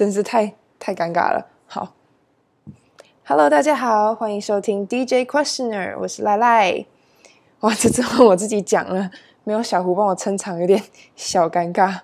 真是太太尴尬了。好，Hello，大家好，欢迎收听 DJ Questioner，我是赖赖。哇，这次我自己讲了，没有小胡帮我撑场，有点小尴尬。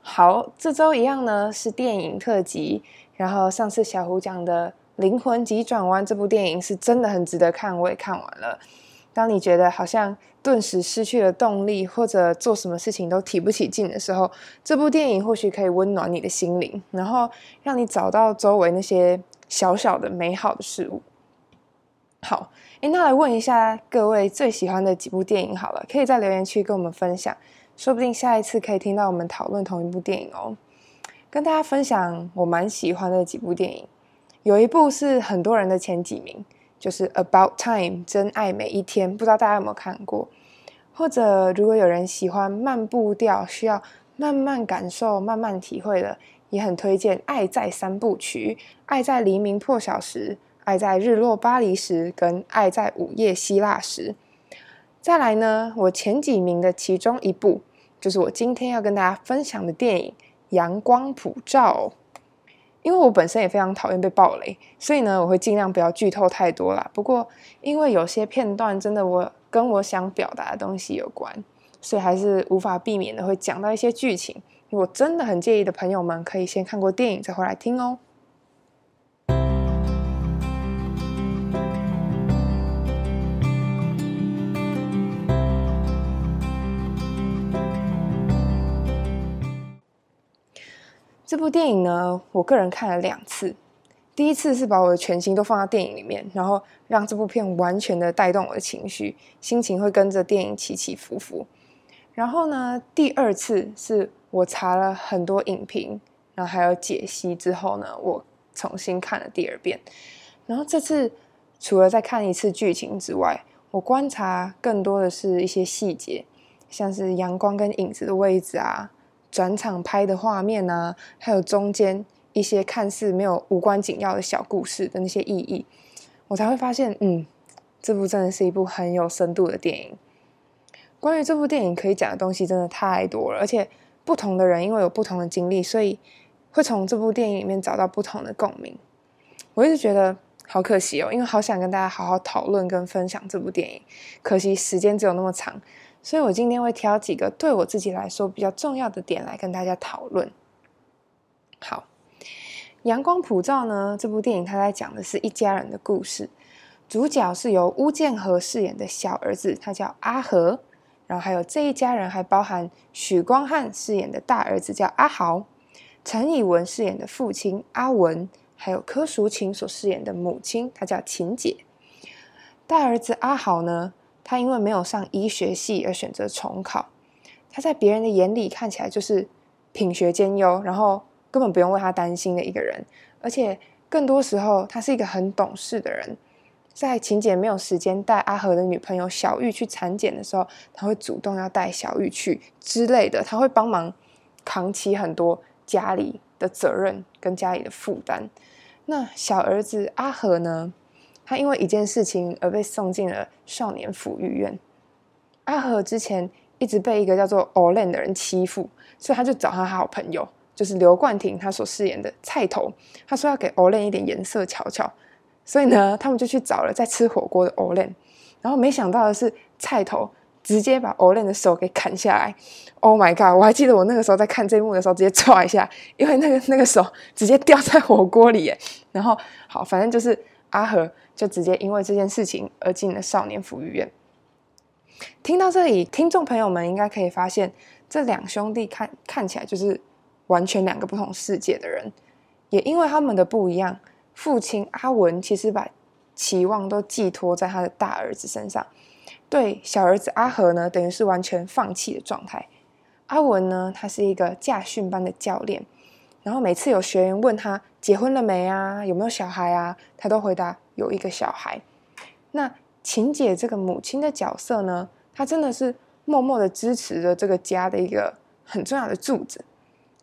好，这周一样呢是电影特辑，然后上次小胡讲的《灵魂急转弯》这部电影是真的很值得看，我也看完了。当你觉得好像顿时失去了动力，或者做什么事情都提不起劲的时候，这部电影或许可以温暖你的心灵，然后让你找到周围那些小小的美好的事物。好，诶，那来问一下各位最喜欢的几部电影好了，可以在留言区跟我们分享。说不定下一次可以听到我们讨论同一部电影哦。跟大家分享我蛮喜欢的几部电影，有一部是很多人的前几名，就是《About Time》真爱每一天，不知道大家有没有看过？或者如果有人喜欢慢步调，需要慢慢感受、慢慢体会的，也很推荐《爱在三部曲》：《爱在黎明破晓时》、《爱在日落巴黎时》跟《爱在午夜希腊时》。再来呢，我前几名的其中一部。就是我今天要跟大家分享的电影《阳光普照》，因为我本身也非常讨厌被暴雷，所以呢，我会尽量不要剧透太多啦。不过，因为有些片段真的我跟我想表达的东西有关，所以还是无法避免的会讲到一些剧情。如果真的很介意的朋友们，可以先看过电影再回来听哦。这部电影呢，我个人看了两次。第一次是把我的全心都放在电影里面，然后让这部片完全的带动我的情绪，心情会跟着电影起起伏伏。然后呢，第二次是我查了很多影评，然后还有解析之后呢，我重新看了第二遍。然后这次除了再看一次剧情之外，我观察更多的是一些细节，像是阳光跟影子的位置啊。转场拍的画面啊，还有中间一些看似没有无关紧要的小故事的那些意义，我才会发现，嗯，这部真的是一部很有深度的电影。关于这部电影可以讲的东西真的太多了，而且不同的人因为有不同的经历，所以会从这部电影里面找到不同的共鸣。我一直觉得好可惜哦，因为好想跟大家好好讨论跟分享这部电影，可惜时间只有那么长。所以我今天会挑几个对我自己来说比较重要的点来跟大家讨论。好，《阳光普照》呢，这部电影它在讲的是一家人的故事，主角是由巫建和饰演的小儿子，他叫阿和，然后还有这一家人还包含许光汉饰演的大儿子叫阿豪，陈以文饰演的父亲阿文，还有柯淑琴所饰演的母亲，她叫琴姐。大儿子阿豪呢？他因为没有上医学系而选择重考，他在别人的眼里看起来就是品学兼优，然后根本不用为他担心的一个人。而且更多时候，他是一个很懂事的人。在秦姐没有时间带阿和的女朋友小玉去产检的时候，他会主动要带小玉去之类的，他会帮忙扛起很多家里的责任跟家里的负担。那小儿子阿和呢？他因为一件事情而被送进了少年抚育院。阿和之前一直被一个叫做 Olen 的人欺负，所以他就找他好朋友，就是刘冠廷他所饰演的菜头。他说要给 Olen 一点颜色瞧瞧，所以呢，他们就去找了在吃火锅的 Olen。然后没想到的是，菜头直接把 Olen 的手给砍下来。Oh my god！我还记得我那个时候在看这一幕的时候，直接 唰一下，因为那个那个手直接掉在火锅里耶。然后好，反正就是阿和。就直接因为这件事情而进了少年抚育院。听到这里，听众朋友们应该可以发现，这两兄弟看看起来就是完全两个不同世界的人。也因为他们的不一样，父亲阿文其实把期望都寄托在他的大儿子身上，对小儿子阿和呢，等于是完全放弃的状态。阿文呢，他是一个驾训班的教练，然后每次有学员问他结婚了没啊，有没有小孩啊，他都回答。有一个小孩，那琴姐这个母亲的角色呢？她真的是默默的支持着这个家的一个很重要的柱子。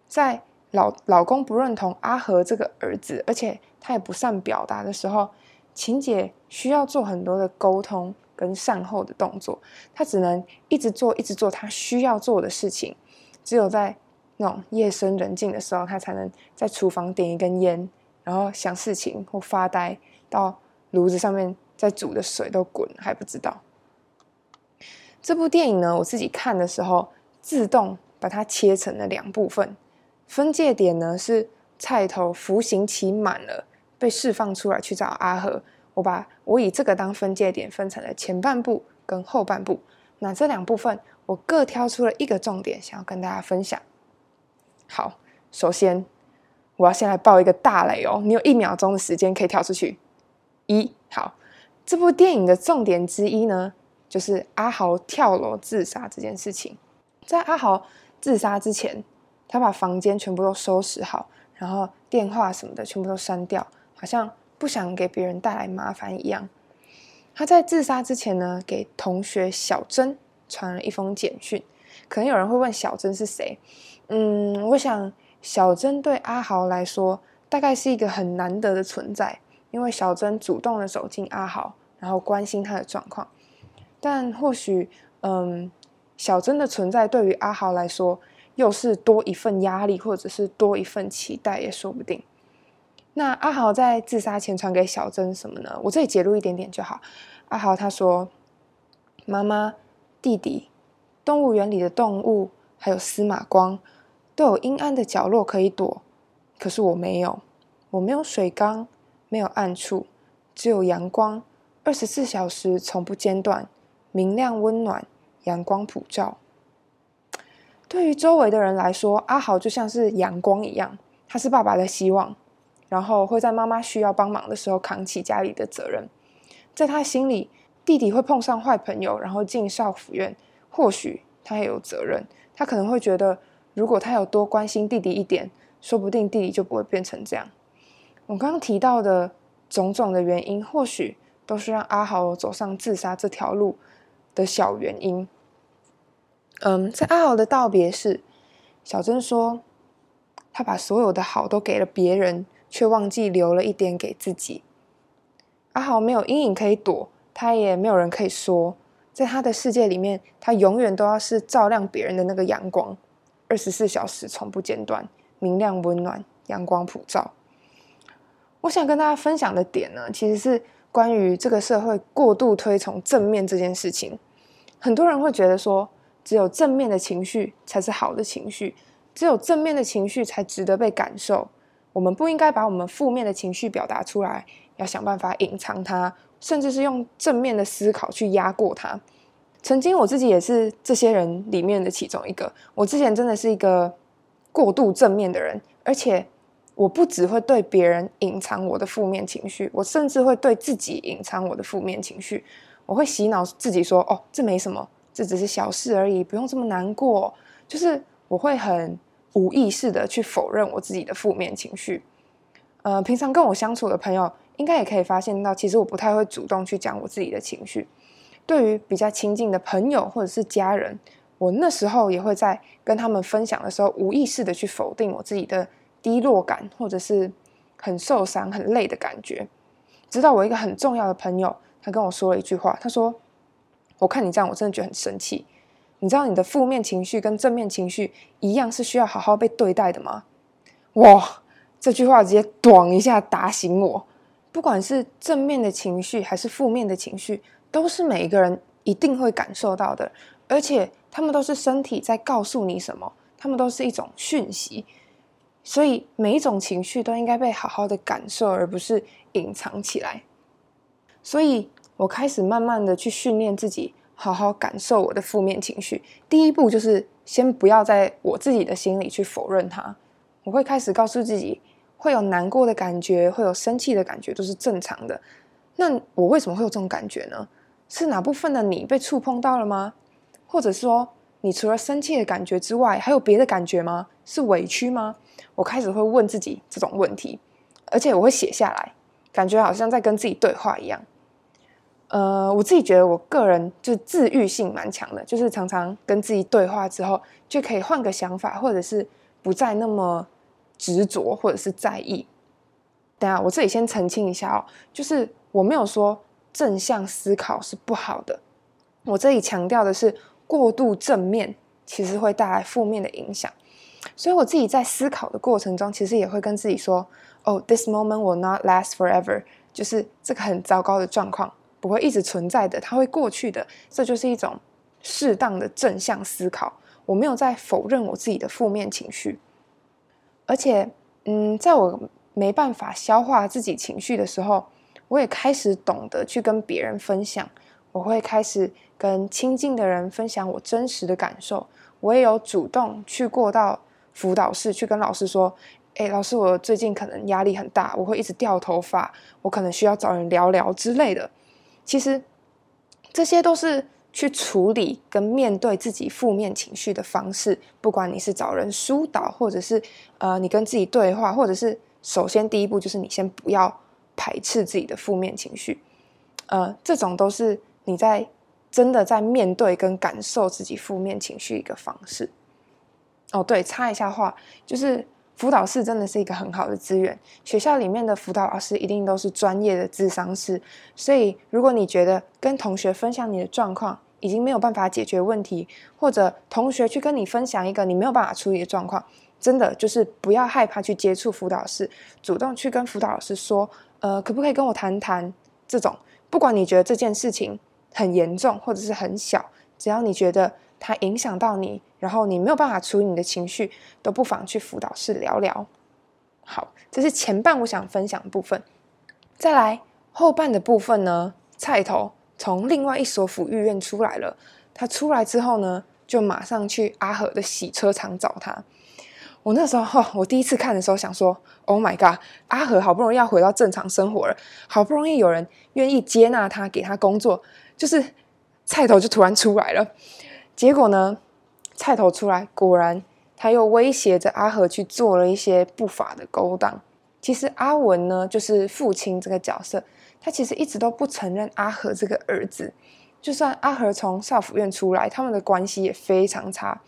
在老老公不认同阿和这个儿子，而且他也不善表达的时候，琴姐需要做很多的沟通跟善后的动作。她只能一直做，一直做她需要做的事情。只有在那种夜深人静的时候，她才能在厨房点一根烟，然后想事情或发呆，到炉子上面在煮的水都滚还不知道。这部电影呢，我自己看的时候，自动把它切成了两部分。分界点呢是菜头服刑期满了，被释放出来去找阿和。我把我以这个当分界点，分成了前半部跟后半部。那这两部分，我各挑出了一个重点，想要跟大家分享。好，首先我要先来爆一个大雷哦！你有一秒钟的时间可以跳出去。一，好，这部电影的重点之一呢，就是阿豪跳楼自杀这件事情。在阿豪自杀之前，他把房间全部都收拾好，然后电话什么的全部都删掉，好像不想给别人带来麻烦一样。他在自杀之前呢，给同学小珍传了一封简讯。可能有人会问小珍是谁？嗯，我想小珍对阿豪来说，大概是一个很难得的存在，因为小珍主动的走进阿豪，然后关心他的状况。但或许，嗯，小珍的存在对于阿豪来说，又是多一份压力，或者是多一份期待，也说不定。那阿豪在自杀前传给小珍什么呢？我这里截录一点点就好。阿豪他说：“妈妈，弟弟。”动物园里的动物，还有司马光，都有阴暗的角落可以躲。可是我没有，我没有水缸，没有暗处，只有阳光，二十四小时从不间断，明亮温暖，阳光普照。对于周围的人来说，阿豪就像是阳光一样，他是爸爸的希望，然后会在妈妈需要帮忙的时候扛起家里的责任。在他心里，弟弟会碰上坏朋友，然后进少府院。或许他也有责任，他可能会觉得，如果他有多关心弟弟一点，说不定弟弟就不会变成这样。我刚刚提到的种种的原因，或许都是让阿豪走上自杀这条路的小原因。嗯，在阿豪的道别时，小珍说，他把所有的好都给了别人，却忘记留了一点给自己。阿豪没有阴影可以躲，他也没有人可以说。在他的世界里面，他永远都要是照亮别人的那个阳光，二十四小时从不间断，明亮温暖，阳光普照。我想跟大家分享的点呢，其实是关于这个社会过度推崇正面这件事情。很多人会觉得说，只有正面的情绪才是好的情绪，只有正面的情绪才值得被感受。我们不应该把我们负面的情绪表达出来，要想办法隐藏它。甚至是用正面的思考去压过它。曾经我自己也是这些人里面的其中一个。我之前真的是一个过度正面的人，而且我不只会对别人隐藏我的负面情绪，我甚至会对自己隐藏我的负面情绪。我会洗脑自己说：“哦，这没什么，这只是小事而已，不用这么难过。”就是我会很无意识的去否认我自己的负面情绪。呃，平常跟我相处的朋友。应该也可以发现到，其实我不太会主动去讲我自己的情绪。对于比较亲近的朋友或者是家人，我那时候也会在跟他们分享的时候，无意识的去否定我自己的低落感，或者是很受伤、很累的感觉。直到我一个很重要的朋友，他跟我说了一句话，他说：“我看你这样，我真的觉得很生气。你知道你的负面情绪跟正面情绪一样，是需要好好被对待的吗？”哇，这句话直接“咣”一下打醒我。不管是正面的情绪还是负面的情绪，都是每一个人一定会感受到的，而且他们都是身体在告诉你什么，他们都是一种讯息，所以每一种情绪都应该被好好的感受，而不是隐藏起来。所以我开始慢慢的去训练自己，好好感受我的负面情绪。第一步就是先不要在我自己的心里去否认它，我会开始告诉自己。会有难过的感觉，会有生气的感觉，都是正常的。那我为什么会有这种感觉呢？是哪部分的你被触碰到了吗？或者说，你除了生气的感觉之外，还有别的感觉吗？是委屈吗？我开始会问自己这种问题，而且我会写下来，感觉好像在跟自己对话一样。呃，我自己觉得我个人就是自愈性蛮强的，就是常常跟自己对话之后，就可以换个想法，或者是不再那么。执着或者是在意，等下我这里先澄清一下哦，就是我没有说正向思考是不好的，我这里强调的是过度正面其实会带来负面的影响。所以我自己在思考的过程中，其实也会跟自己说：“哦，this moment will not last forever。”就是这个很糟糕的状况不会一直存在的，它会过去的。这就是一种适当的正向思考。我没有在否认我自己的负面情绪，而且，嗯，在我没办法消化自己情绪的时候，我也开始懂得去跟别人分享。我会开始跟亲近的人分享我真实的感受。我也有主动去过到辅导室去跟老师说：“哎，老师，我最近可能压力很大，我会一直掉头发，我可能需要找人聊聊之类的。”其实这些都是去处理跟面对自己负面情绪的方式。不管你是找人疏导，或者是呃你跟自己对话，或者是首先第一步就是你先不要排斥自己的负面情绪，呃，这种都是你在。真的在面对跟感受自己负面情绪一个方式哦，对，插一下话，就是辅导室真的是一个很好的资源。学校里面的辅导老师一定都是专业的智商师，所以如果你觉得跟同学分享你的状况已经没有办法解决问题，或者同学去跟你分享一个你没有办法处理的状况，真的就是不要害怕去接触辅导室，主动去跟辅导老师说，呃，可不可以跟我谈谈？这种不管你觉得这件事情。很严重或者是很小，只要你觉得它影响到你，然后你没有办法处理你的情绪，都不妨去辅导室聊聊。好，这是前半我想分享的部分。再来后半的部分呢？菜头从另外一所抚育院出来了，他出来之后呢，就马上去阿和的洗车厂找他。我那时候，我第一次看的时候想说：“Oh my god！阿和好不容易要回到正常生活了，好不容易有人愿意接纳他，给他工作。”就是菜头就突然出来了，结果呢，菜头出来，果然他又威胁着阿和去做了一些不法的勾当。其实阿文呢，就是父亲这个角色，他其实一直都不承认阿和这个儿子。就算阿和从少府院出来，他们的关系也非常差。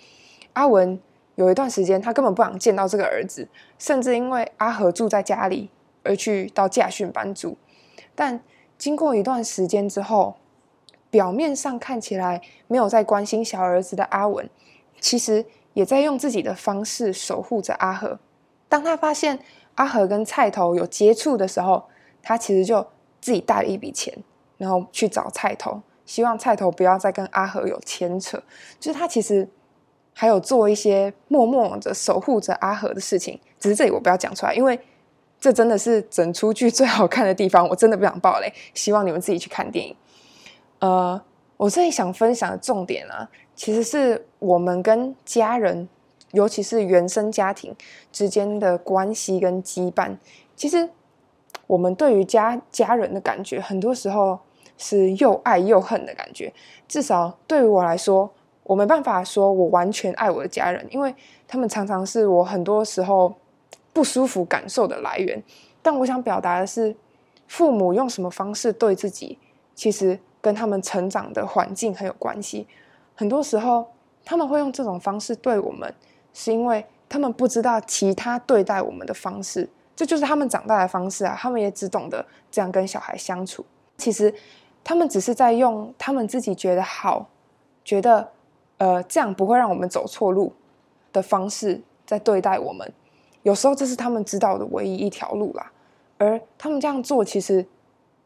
阿文有一段时间，他根本不想见到这个儿子，甚至因为阿和住在家里而去到驾训班住。但经过一段时间之后，表面上看起来没有在关心小儿子的阿文，其实也在用自己的方式守护着阿和。当他发现阿和跟菜头有接触的时候，他其实就自己带了一笔钱，然后去找菜头，希望菜头不要再跟阿和有牵扯。就是他其实还有做一些默默的守护着阿和的事情，只是这里我不要讲出来，因为这真的是整出剧最好看的地方，我真的不想爆雷，希望你们自己去看电影。呃，我这里想分享的重点啊，其实是我们跟家人，尤其是原生家庭之间的关系跟羁绊。其实，我们对于家家人的感觉，很多时候是又爱又恨的感觉。至少对于我来说，我没办法说我完全爱我的家人，因为他们常常是我很多时候不舒服感受的来源。但我想表达的是，父母用什么方式对自己，其实。跟他们成长的环境很有关系，很多时候他们会用这种方式对我们，是因为他们不知道其他对待我们的方式，这就是他们长大的方式啊。他们也只懂得这样跟小孩相处。其实他们只是在用他们自己觉得好、觉得呃这样不会让我们走错路的方式在对待我们。有时候这是他们知道的唯一一条路啦。而他们这样做，其实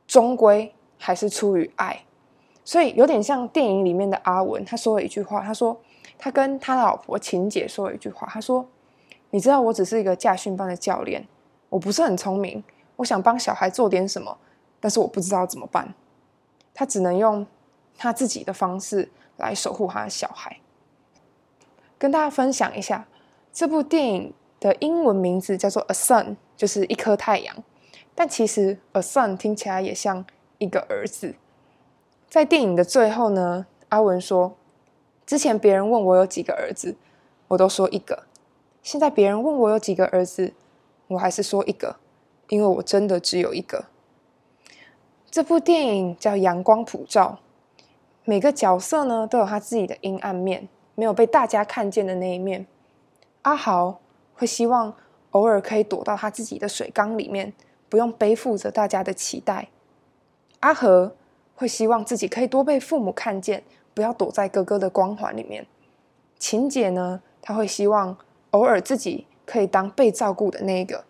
终归。还是出于爱，所以有点像电影里面的阿文，他说了一句话，他说他跟他老婆琴姐说了一句话，他说：“你知道我只是一个驾训班的教练，我不是很聪明，我想帮小孩做点什么，但是我不知道怎么办。”他只能用他自己的方式来守护他的小孩。跟大家分享一下，这部电影的英文名字叫做《A Sun》，就是一颗太阳，但其实《A Sun》听起来也像。一个儿子，在电影的最后呢，阿文说：“之前别人问我有几个儿子，我都说一个。现在别人问我有几个儿子，我还是说一个，因为我真的只有一个。”这部电影叫《阳光普照》，每个角色呢都有他自己的阴暗面，没有被大家看见的那一面。阿豪会希望偶尔可以躲到他自己的水缸里面，不用背负着大家的期待。阿和会希望自己可以多被父母看见，不要躲在哥哥的光环里面。琴姐呢，她会希望偶尔自己可以当被照顾的那一个。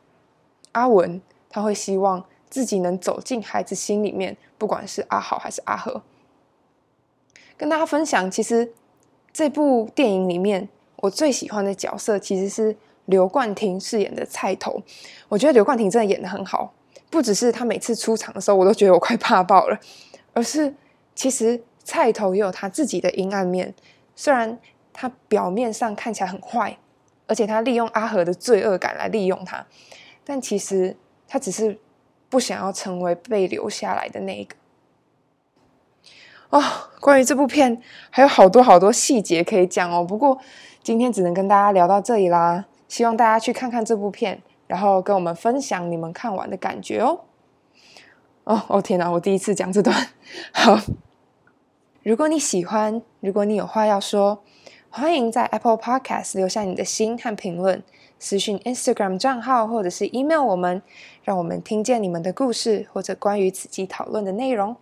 阿文他会希望自己能走进孩子心里面，不管是阿豪还是阿和。跟大家分享，其实这部电影里面我最喜欢的角色其实是刘冠廷饰演的菜头。我觉得刘冠廷真的演的很好，不只是他每次出场的时候我都觉得我快怕爆了，而是其实菜头也有他自己的阴暗面。虽然他表面上看起来很坏，而且他利用阿和的罪恶感来利用他。但其实他只是不想要成为被留下来的那一个。哦，关于这部片还有好多好多细节可以讲哦。不过今天只能跟大家聊到这里啦。希望大家去看看这部片，然后跟我们分享你们看完的感觉哦。哦哦天哪，我第一次讲这段。好，如果你喜欢，如果你有话要说，欢迎在 Apple Podcast 留下你的心和评论。私讯 Instagram 账号或者是 email 我们，让我们听见你们的故事或者关于此集讨论的内容。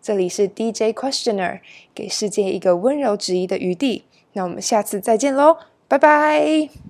这里是 DJ Questioner，给世界一个温柔质疑的余地。那我们下次再见喽，拜拜。